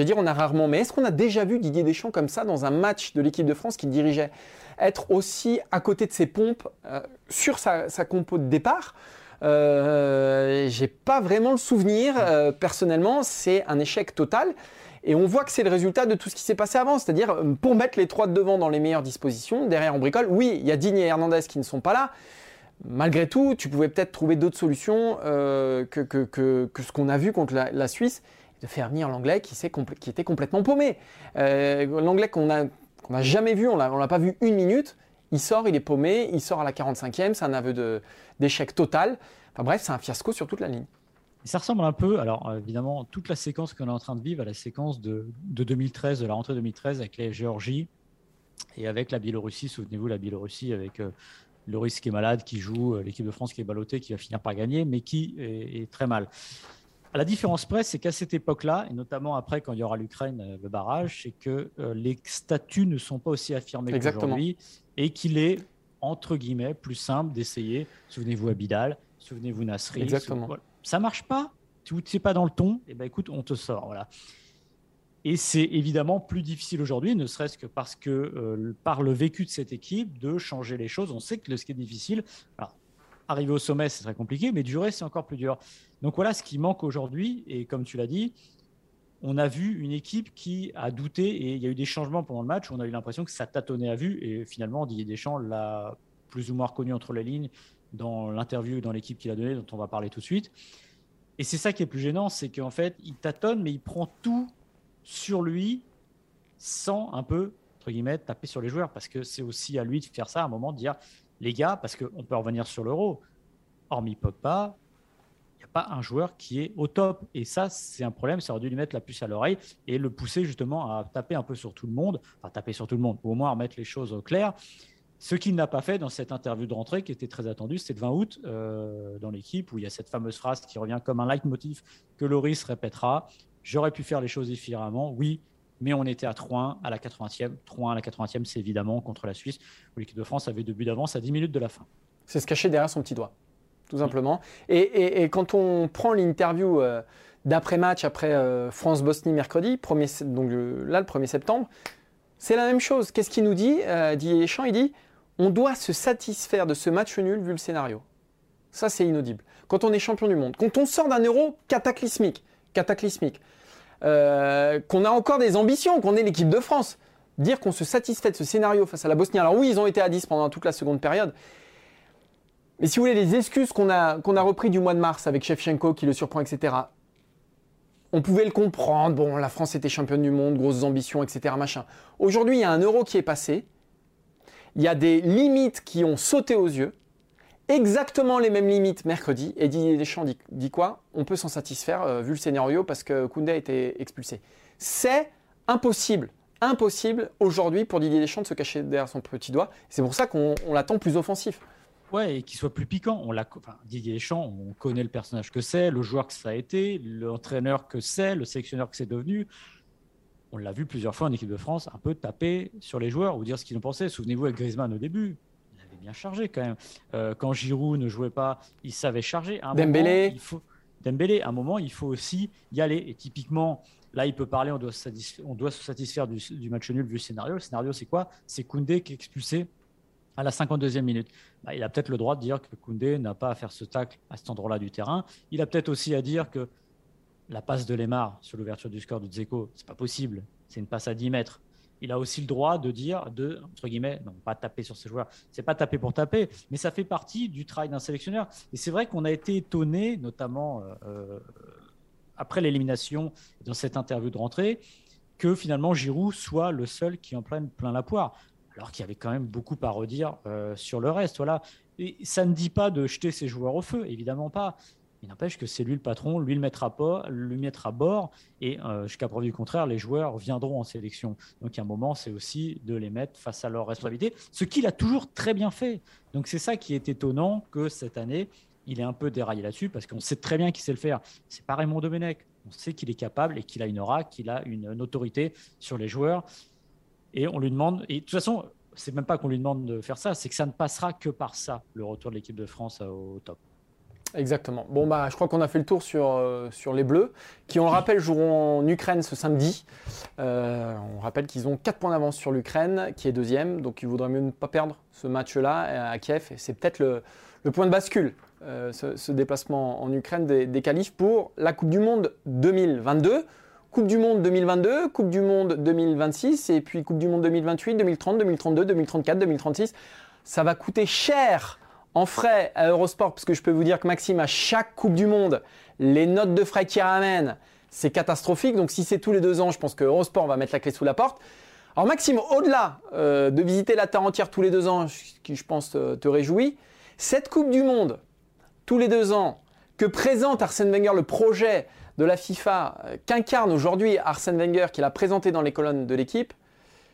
dire, on a rarement. Mais est-ce qu'on a déjà vu Didier Deschamps comme ça dans un match de l'équipe de France qu'il dirigeait être aussi à côté de ses pompes euh, sur sa, compo de départ? Euh, J'ai pas vraiment le souvenir. Euh, personnellement, c'est un échec total. Et on voit que c'est le résultat de tout ce qui s'est passé avant. C'est-à-dire, euh, pour mettre les trois de devant dans les meilleures dispositions, derrière on bricole. Oui, il y a Digne et Hernandez qui ne sont pas là. Malgré tout, tu pouvais peut-être trouver d'autres solutions euh, que, que, ce qu'on a vu contre la, Suisse, de faire venir l'anglais qui, était complètement paumé. Euh, l'anglais qu'on n'a jamais vu, on ne l'a pas vu une minute. Il sort, il est paumé, il sort à la 45e, c'est un aveu d'échec total. Enfin bref, c'est un fiasco sur toute la ligne ça ressemble un peu, alors euh, évidemment, toute la séquence qu'on est en train de vivre à la séquence de, 2013, de la rentrée 2013 avec la Géorgie et avec la Biélorussie. Souvenez-vous, la Biélorussie avec euh, Loris qui est malade, qui joue, euh, l'équipe de France qui est ballottée, qui va finir par gagner, mais qui est, très mal. À la différence près, c'est qu'à cette époque-là, et notamment après quand il y aura l'Ukraine, le barrage, c'est que les statuts ne sont pas aussi affirmés qu'aujourd'hui et qu'il est, entre guillemets, plus simple d'essayer. Souvenez-vous Abidal, souvenez-vous Nasri. Exactement ça marche pas, tu sais pas dans le ton, et eh ben écoute, on te sort. Voilà. Et c'est évidemment plus difficile aujourd'hui, ne serait-ce que parce que euh, par le vécu de cette équipe, de changer les choses. On sait que ce qui est difficile, arriver au sommet, c'est très compliqué, mais durer, c'est encore plus dur. Donc voilà ce qui manque aujourd'hui. Et comme tu l'as dit, on a vu une équipe qui a douté et il y a eu des changements pendant le match. Où on a eu l'impression que ça tâtonnait à vue. Et finalement, Didier Deschamps l'a plus ou moins reconnu entre les lignes dans l'interview, dans l'équipe qu'il a donnée, dont on va parler tout de suite. Et c'est ça qui est plus gênant, c'est qu'en fait, il tâtonne, mais il prend tout sur lui sans un peu, entre guillemets, taper sur les joueurs. Parce que c'est aussi à lui de faire ça à un moment, de dire, les gars, parce qu'on peut revenir sur l'euro, hormis Pogba, il n'y a pas un joueur qui est au top. Et ça, c'est un problème. Ça aurait dû lui mettre la puce à l'oreille et le pousser justement à taper un peu sur tout le monde. Enfin, taper sur tout le monde, ou au moins remettre les choses au clair. Ce qu'il n'a pas fait dans cette interview de rentrée qui était très attendue, c'était le 20 août euh, dans l'équipe où il y a cette fameuse phrase qui revient comme un leitmotiv que Loris répétera. J'aurais pu faire les choses différemment, oui, mais on était à 3-1 à la 80e. 3-1 à la 80e, c'est évidemment contre la Suisse où l'équipe de France avait deux buts d'avance à 10 minutes de la fin. C'est se cacher derrière son petit doigt, tout simplement. Et, quand on prend l'interview euh, d'après-match, après, euh, France-Bosnie mercredi, premier, donc là le 1er septembre, c'est la même chose. Qu'est-ce qu'il nous dit Didier Deschamps, il dit on doit se satisfaire de ce match nul vu le scénario. Ça, c'est inaudible. Quand on est champion du monde, quand on sort d'un euro cataclysmique, cataclysmique, euh, qu'on a encore des ambitions, qu'on est l'équipe de France, dire qu'on se satisfait de ce scénario face à la Bosnie. Alors oui, ils ont été à 10 pendant toute la seconde période. Mais si vous voulez, les excuses qu'on a, qu'on a repris du mois de mars avec Shevchenko qui le surprend, etc., on pouvait le comprendre. Bon, la France était championne du monde, grosses ambitions, etc. Aujourd'hui, il y a un euro qui est passé il y a des limites qui ont sauté aux yeux, exactement les mêmes limites mercredi, et Didier Deschamps dit, quoi? On peut s'en satisfaire euh, vu le scénario parce que Koundé a été expulsé. C'est impossible, impossible aujourd'hui pour Didier Deschamps de se cacher derrière son petit doigt. C'est pour ça qu'on l'attend plus offensif. Ouais, et qu'il soit plus piquant. On l'a, enfin, Didier Deschamps, on connaît le personnage que c'est, le joueur que ça a été, l'entraîneur que c'est, le sélectionneur que c'est devenu. On l'a vu plusieurs fois en équipe de France, un peu taper sur les joueurs ou dire ce qu'ils en pensaient. Souvenez-vous avec Griezmann au début, il avait bien chargé quand même. Euh, quand Giroud ne jouait pas, il savait charger. un Dembélé. il faut... Dembélé, à un moment, il faut aussi y aller. Et typiquement, là, il peut parler, on doit se satisfaire, on doit se satisfaire du, du match nul vu le scénario. Le scénario, c'est quoi? C'est Koundé qui est expulsé à la 52e minute. Bah, il a peut-être le droit de dire que Koundé n'a pas à faire ce tacle à cet endroit-là du terrain. Il a peut-être aussi à dire que la passe de Lemar sur l'ouverture du score de Dzeko, c'est pas possible. C'est une passe à 10 mètres. Il a aussi le droit de dire, de, entre guillemets, non, pas taper sur ses joueurs. C'est pas taper pour taper, mais ça fait partie du travail d'un sélectionneur. Et c'est vrai qu'on a été étonné, notamment euh, euh, après l'élimination, dans cette interview de rentrée, que finalement Giroud soit le seul qui en prenne plein la poire alors qu'il y avait quand même beaucoup à redire euh, sur le reste. Voilà. Et ça ne dit pas de jeter ses joueurs au feu, évidemment pas. Il n'empêche que c'est lui le patron, lui le bord, lui mettre à bord, et euh, jusqu'à preuve du contraire, les joueurs viendront en sélection. Donc, à un moment, c'est aussi de les mettre face à leur responsabilité, ce qu'il a toujours très bien fait. Donc, c'est ça qui est étonnant que cette année, il est un peu déraillé là-dessus, parce qu'on sait très bien qu'il sait le faire. C'est pas Raymond Domenech. On sait qu'il est capable et qu'il a une aura, qu'il a une autorité sur les joueurs et on lui demande, et de toute façon, c'est même pas qu'on lui demande de faire ça, c'est que ça ne passera que par ça, le retour de l'équipe de France au top. Exactement. Bon, bah, je crois qu'on a fait le tour sur, euh, sur les Bleus, qui, on le rappelle, joueront en Ukraine ce samedi. Euh, on rappelle qu'ils ont 4 points d'avance sur l'Ukraine, qui est deuxième, donc il vaudrait mieux ne pas perdre ce match-là euh, à Kiev. Et c'est peut-être le, le, point de bascule, ce, déplacement en Ukraine des, des qualifs pour la Coupe du Monde 2022. Coupe du Monde 2022, Coupe du Monde 2026 et puis Coupe du Monde 2028, 2030, 2032, 2034, 2036. Ça va coûter cher en frais à Eurosport parce que je peux vous dire que Maxime, à chaque Coupe du Monde, les notes de frais qu'il ramène, c'est catastrophique. Donc si c'est tous les deux ans, je pense que Eurosport va mettre la clé sous la porte. Alors Maxime, au-delà euh, de visiter la Terre entière tous les deux ans, qui je pense te, te réjouit, cette Coupe du Monde, tous les deux ans, que présente Arsène Wenger le projet de la FIFA euh, qu'incarne aujourd'hui Arsène Wenger, qu'il a présenté dans les colonnes de l'équipe,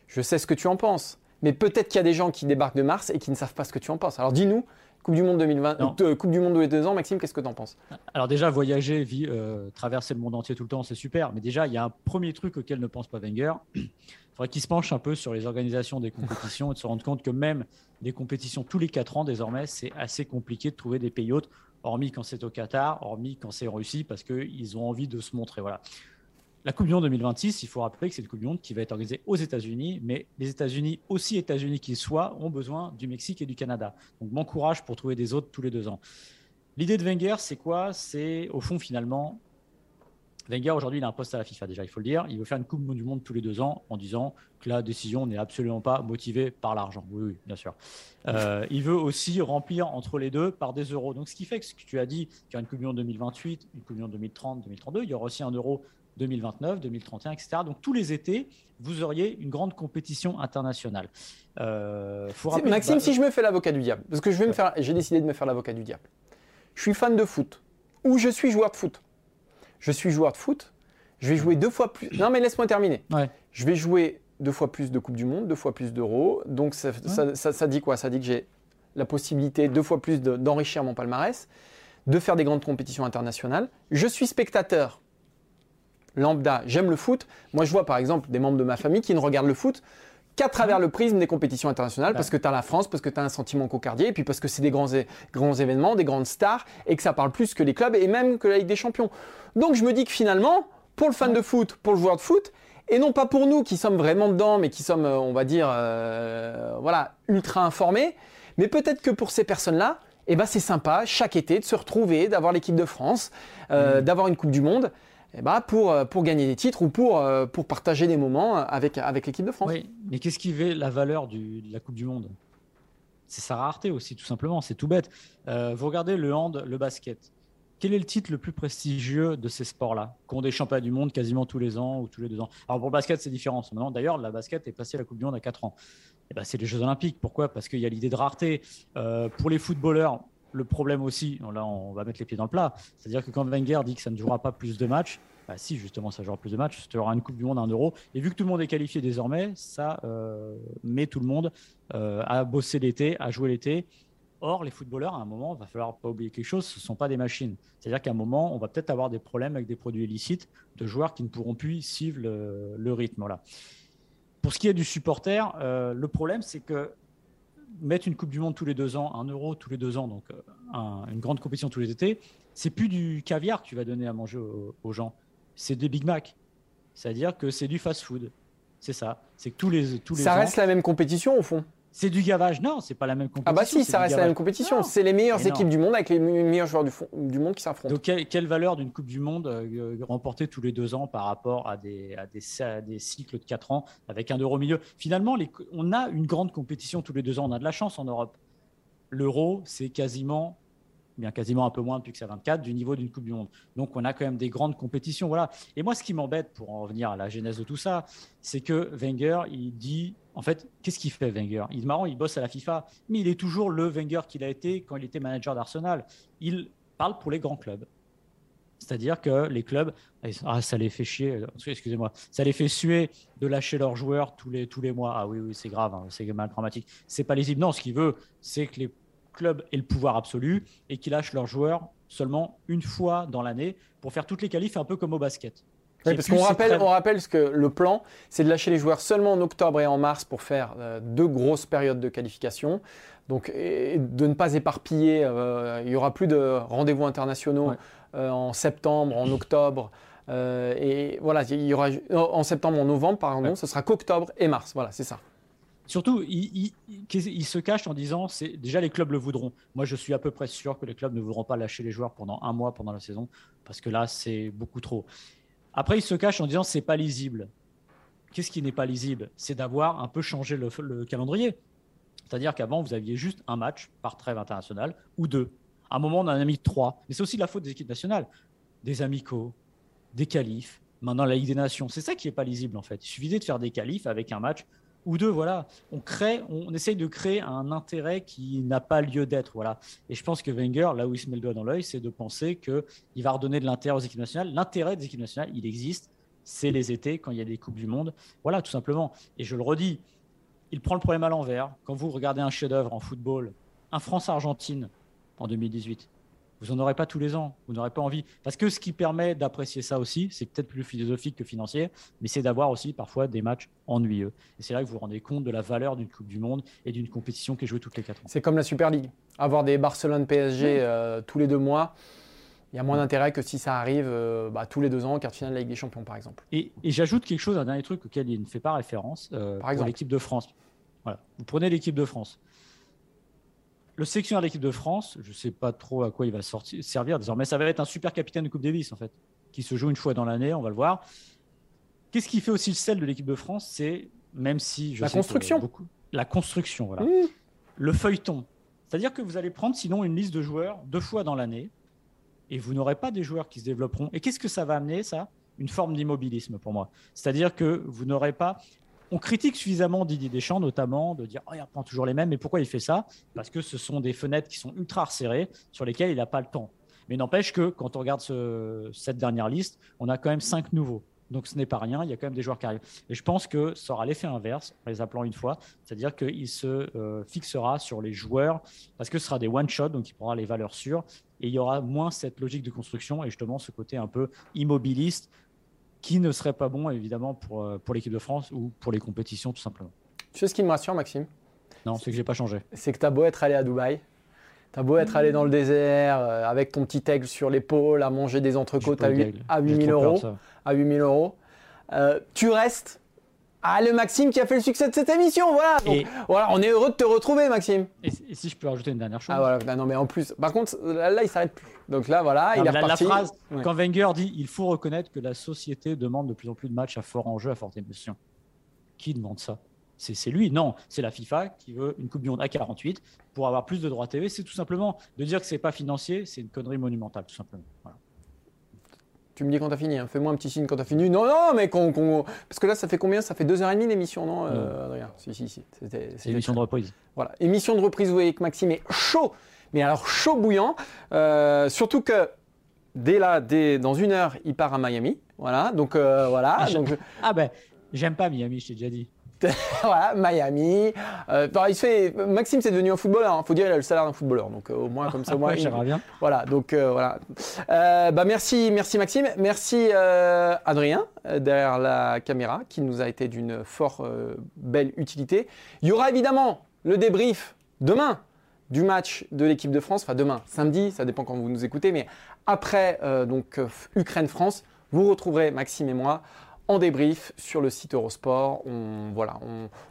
je sais ce que tu en penses. Mais peut-être qu'il y a des gens qui débarquent de Mars et qui ne savent pas ce que tu en penses. Alors dis-nous, Coupe du Monde 2020, euh, Coupe du Monde de deux ans, Maxime, qu'est-ce que tu en penses? Alors déjà, voyager, euh, traverser le monde entier tout le temps, c'est super. Mais déjà, il y a un premier truc auquel ne pense pas Wenger. Il faudrait qu'il se penche un peu sur les organisations des compétitions et de se rendre compte que même des compétitions tous les 4 ans, désormais, c'est assez compliqué de trouver des pays hôtes hormis quand c'est au Qatar, hormis quand c'est en Russie, parce qu'ils ont envie de se montrer. Voilà. La Coupe du Monde 2026, il faut rappeler que c'est une Coupe du Monde qui va être organisée aux États-Unis, mais les États-Unis, aussi États-Unis qu'ils soient, ont besoin du Mexique et du Canada. Donc, bon courage pour trouver des autres tous les deux ans. L'idée de Wenger, c'est quoi? C'est au fond, finalement, Wenger, aujourd'hui, il a un poste à la FIFA, déjà, il faut le dire. Il veut faire une Coupe du Monde tous les deux ans en disant que la décision n'est absolument pas motivée par l'argent. Oui, oui, bien sûr. Euh, il veut aussi remplir entre les deux par des euros. Donc, ce qui fait que ce que tu as dit, qu'il y aura une Coupe du Monde 2028, une Coupe du Monde 2030, 2032, il y aura aussi un euro 2029, 2031, etc. Donc, tous les étés, vous auriez une grande compétition internationale. Euh, Maxime, si je me fais l'avocat du diable, parce que je vais me faire, j'ai décidé de me faire l'avocat du diable. Je suis fan de foot, ou je suis joueur de foot je suis joueur de foot, je vais jouer deux fois plus. Non, mais laisse-moi terminer. Je vais jouer deux fois plus de Coupe du Monde, deux fois plus d'euros. Donc ça, dit quoi? Ça dit que j'ai la possibilité deux fois plus d'enrichir mon palmarès, de faire des grandes compétitions internationales. Je suis spectateur lambda, j'aime le foot. Moi, je vois par exemple des membres de ma famille qui ne regardent le foot qu'à travers le prisme des compétitions internationales, parce que tu as la France, parce que tu as un sentiment cocardier, et puis parce que c'est des grands, grands événements, des grandes stars, et que ça parle plus que les clubs, et même que la Ligue des Champions. Donc je me dis que finalement, pour le fan de foot, pour le joueur de foot, et non pas pour nous qui sommes vraiment dedans, mais qui sommes, euh, on va dire, euh, voilà, ultra informés, mais peut-être que pour ces personnes-là, eh ben c'est sympa chaque été de se retrouver, d'avoir l'équipe de France, euh, mmh. d'avoir une Coupe du Monde. Eh ben, pour, euh, pour gagner des titres ou pour, euh, pour partager des moments avec, avec l'équipe de France. Oui, mais qu'est-ce qui fait la valeur de la Coupe du Monde? C'est sa rareté aussi, tout simplement. C'est tout bête. Euh, vous regardez le hand, le basket. Quel est le titre le plus prestigieux de ces sports-là? Qu'on des championnats du monde quasiment tous les ans ou tous les deux ans? Alors pour le basket, c'est différent. D'ailleurs, la basket est passée à la Coupe du Monde à 4 ans. Eh ben, c'est les Jeux Olympiques. Pourquoi? Parce qu'il y a l'idée de rareté. pour les footballeurs, le problème aussi, là on va mettre les pieds dans le plat, c'est-à-dire que quand Wenger dit que ça ne jouera pas plus de matchs, bah si justement ça jouera plus de matchs, tu auras une Coupe du Monde, un euro. Et vu que tout le monde est qualifié désormais, ça euh, met tout le monde euh, à bosser l'été, à jouer l'été. Or, les footballeurs, à un moment, il va falloir pas oublier quelque chose, ce ne sont pas des machines. C'est-à-dire qu'à un moment, on va peut-être avoir des problèmes avec des produits illicites de joueurs qui ne pourront plus suivre le, rythme. Voilà. Pour ce qui est du supporter, euh, le problème, c'est que mettre une Coupe du Monde tous les deux ans, un euro tous les deux ans, donc euh, une grande compétition tous les étés, c'est plus du caviar que tu vas donner à manger aux, gens, c'est des Big Mac. C'est-à-dire que c'est du fast-food. C'est ça. C'est que tous les tous les Ça reste la même compétition au fond. C'est du gavage. Non, c'est pas la même compétition. Ah bah si, ça reste la même compétition. C'est les meilleures équipes du monde avec les meilleurs joueurs du, du monde qui s'affrontent. Donc quelle, valeur d'une Coupe du Monde euh, remportée tous les deux ans par rapport à des, à des, des cycles de quatre ans avec un euro milieu? Finalement, les, on a une grande compétition tous les deux ans. On a de la chance en Europe. L'euro, c'est quasiment bien quasiment un peu moins depuis que c'est 24, du niveau d'une Coupe du Monde. Donc on a quand même des grandes compétitions. Voilà. Et moi, ce qui m'embête, pour en revenir à la genèse de tout ça, c'est que Wenger, il dit, en fait, qu'est-ce qu'il fait Wenger? Il est marrant, il bosse à la FIFA, mais il est toujours le Wenger qu'il a été quand il était manager d'Arsenal. Il parle pour les grands clubs. C'est-à-dire que les clubs, ah, ça les fait chier, euh, excusez-moi, ça les fait suer de lâcher leurs joueurs tous les, tous les mois. Ah oui, oui, c'est grave, hein, c'est mal dramatique. C'est pas lisible. Non, ce qu'il veut, c'est que les club ait le pouvoir absolu et qu'ils lâchent leurs joueurs seulement une fois dans l'année pour faire toutes les qualifs un peu comme au basket. parce qu'on rappelle, on rappelle que le plan, c'est de lâcher les joueurs seulement en octobre et en mars pour faire euh, deux grosses périodes de qualification. Donc, de ne pas éparpiller. Euh, il n'y aura plus de rendez-vous internationaux euh, en septembre, en octobre. et voilà, il y aura en septembre, en novembre, pardon, ce sera qu'octobre et mars. Voilà, c'est ça. Surtout, il, se cache en disant c'est déjà les clubs le voudront. Moi, je suis à peu près sûr que les clubs ne voudront pas lâcher les joueurs pendant un mois pendant la saison parce que là, c'est beaucoup trop. Après, il se cache en disant c'est pas lisible. Qu'est-ce qui n'est pas lisible? C'est d'avoir un peu changé le, calendrier. C'est-à-dire qu'avant, vous aviez juste un match par trêve internationale ou deux. À un moment, on en a mis trois. Mais c'est aussi la faute des équipes nationales, des amicaux, des qualifs. Maintenant, la Ligue des Nations. C'est ça qui n'est pas lisible en fait. Il suffisait de faire des qualifs avec un match ou deux, voilà. On crée, on essaye de créer un intérêt qui n'a pas lieu d'être, voilà. Et je pense que Wenger, là où il se met le doigt dans l'œil, c'est de penser que il va redonner de l'intérêt aux équipes nationales. L'intérêt des équipes nationales, il existe. C'est les étés quand il y a des coupes du monde, voilà, tout simplement. Et je le redis, il prend le problème à l'envers. Quand vous regardez un chef-d'œuvre en football, un France-Argentine en 2018, vous n'en aurez pas tous les ans, vous n'aurez pas envie. Parce que ce qui permet d'apprécier ça aussi, c'est peut-être plus philosophique que financier, mais c'est d'avoir aussi parfois des matchs ennuyeux. Et c'est là que vous vous rendez compte de la valeur d'une Coupe du Monde et d'une compétition qui est jouée toutes les quatre ans. C'est comme la Super League. Avoir des Barcelone-PSG euh, tous les deux mois, il y a moins d'intérêt que si ça arrive euh, bah, tous les deux ans, quart de finale de la Ligue des Champions, par exemple. Et, j'ajoute quelque chose, un dernier truc auquel il ne fait pas référence, euh, par exemple. l'équipe de France. Voilà. Vous prenez l'équipe de France le sélectionneur de l'équipe de France, je ne sais pas trop à quoi il va sortir, servir désormais. Ça va être un super capitaine de Coupe Davis, en fait, qui se joue une fois dans l'année, on va le voir. Qu'est-ce qui fait aussi le sel de l'équipe de France C'est, même si je La construction. Beaucoup, la construction, voilà. Le feuilleton. C'est-à-dire que vous allez prendre sinon une liste de joueurs deux fois dans l'année et vous n'aurez pas des joueurs qui se développeront. Et qu'est-ce que ça va amener, ça? Une forme d'immobilisme pour moi. C'est-à-dire que vous n'aurez pas on critique suffisamment Didier Deschamps, notamment, de dire oh, il reprend toujours les mêmes. Mais pourquoi il fait ça? Parce que ce sont des fenêtres qui sont ultra resserrées, sur lesquelles il n'a pas le temps. Mais n'empêche que quand on regarde cette dernière liste, on a quand même cinq nouveaux. Donc ce n'est pas rien, il y a quand même des joueurs qui arrivent. Et je pense que ça aura l'effet inverse, en les appelant une fois, c'est-à-dire qu'il se euh, fixera sur les joueurs, parce que ce sera des one-shot, donc il prendra les valeurs sûres, et il y aura moins cette logique de construction et justement ce côté un peu immobiliste qui ne serait pas bon évidemment pour, euh, pour l'équipe de France ou pour les compétitions tout simplement. Tu sais ce qui me rassure, Maxime. Non, c'est que j'ai pas changé. C'est que tu as beau être allé à Dubaï, tu as beau être allé dans le désert euh, avec ton petit aigle sur l'épaule à manger des entrecôtes à, 8, à 8000 euros, à 8000 euros, euh, tu restes ah, le Maxime qui a fait le succès de cette émission, voilà. voilà, on est heureux de te retrouver, Maxime. Et, si je peux rajouter une dernière chose Ah voilà, bah, non mais en plus, par contre, là, il s'arrête plus. Donc là, voilà, il est reparti. La phrase, quand Wenger dit, il faut reconnaître que la société demande de plus en plus de matchs à fort enjeu, à forte émotion. Qui demande ça? C'est lui, non, c'est la FIFA qui veut une Coupe du Monde à 48 pour avoir plus de droits TV. C'est tout simplement de dire que c'est pas financier, c'est une connerie monumentale, tout simplement. Voilà. Tu me dis quand t'as fini, hein. fais-moi un petit signe quand t'as fini. Non, non, mais qu'on. Parce que là, ça fait combien? Ça fait deux heures et demie l'émission, non, euh, Adrien? Si, si, si. Émission de reprise. Voilà, émission de reprise, vous voyez que Maxime est chaud, mais alors chaud bouillant. Euh, surtout que dès là, dès, dans une heure, il part à Miami. Voilà, donc euh, voilà. Ah, donc ah ben, j'aime pas Miami, je t'ai déjà dit. voilà, Miami. Euh, il fait, Maxime, c'est devenu un footballeur. Il hein. faut dire, il a le salaire d'un footballeur. Donc, euh, au moins, comme ça, moi. J'aimerais bien. Voilà, donc, euh, voilà. bah, merci, merci, Maxime. Merci, Adrien, derrière la caméra, qui nous a été d'une fort belle utilité. Il y aura évidemment le débrief demain du match de l'équipe de France. Enfin, demain, samedi, ça dépend quand vous nous écoutez. Mais après, donc, Ukraine-France, vous retrouverez Maxime et moi en débrief sur le site Eurosport. On, voilà,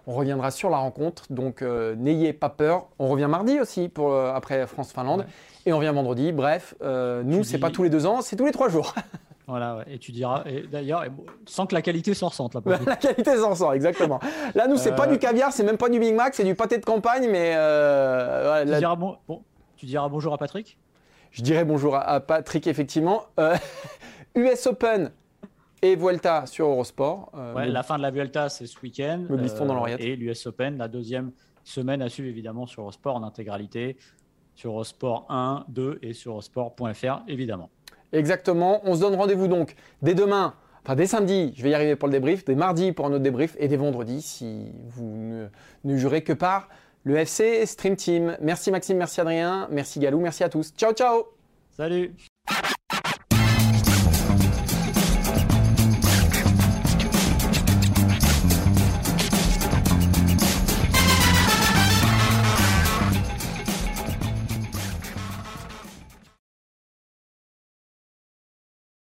on, reviendra sur la rencontre, donc euh, n'ayez pas peur. On revient mardi aussi pour, euh, après France-Finlande et on revient vendredi. Bref, euh, nous, c'est pas tous les deux ans, c'est tous les trois jours. Voilà, et tu diras, et d'ailleurs, sans que la qualité s'en ressente. Là, la qualité s'en ressent, exactement. Là, nous, c'est pas du caviar, c'est même pas du Big Mac, c'est du pâté de campagne, mais. tu, diras bon, tu diras bonjour à Patrick? Je dirais bonjour à Patrick, effectivement. US Open, et Vuelta sur Eurosport. Euh, la fin de la Vuelta, c'est ce week-end. dans euh, Et l'US Open, la deuxième semaine à suivre évidemment sur Eurosport en intégralité, sur Eurosport 1, 2 et sur Eurosport.fr évidemment. Exactement. On se donne rendez-vous donc dès demain. Enfin, dès samedi, je vais y arriver pour le débrief, dès mardi pour un autre débrief et dès vendredi si vous ne, ne jurez que par le FC Stream Team. Merci Maxime, merci Adrien, merci Galou, merci à tous. Ciao, ciao Salut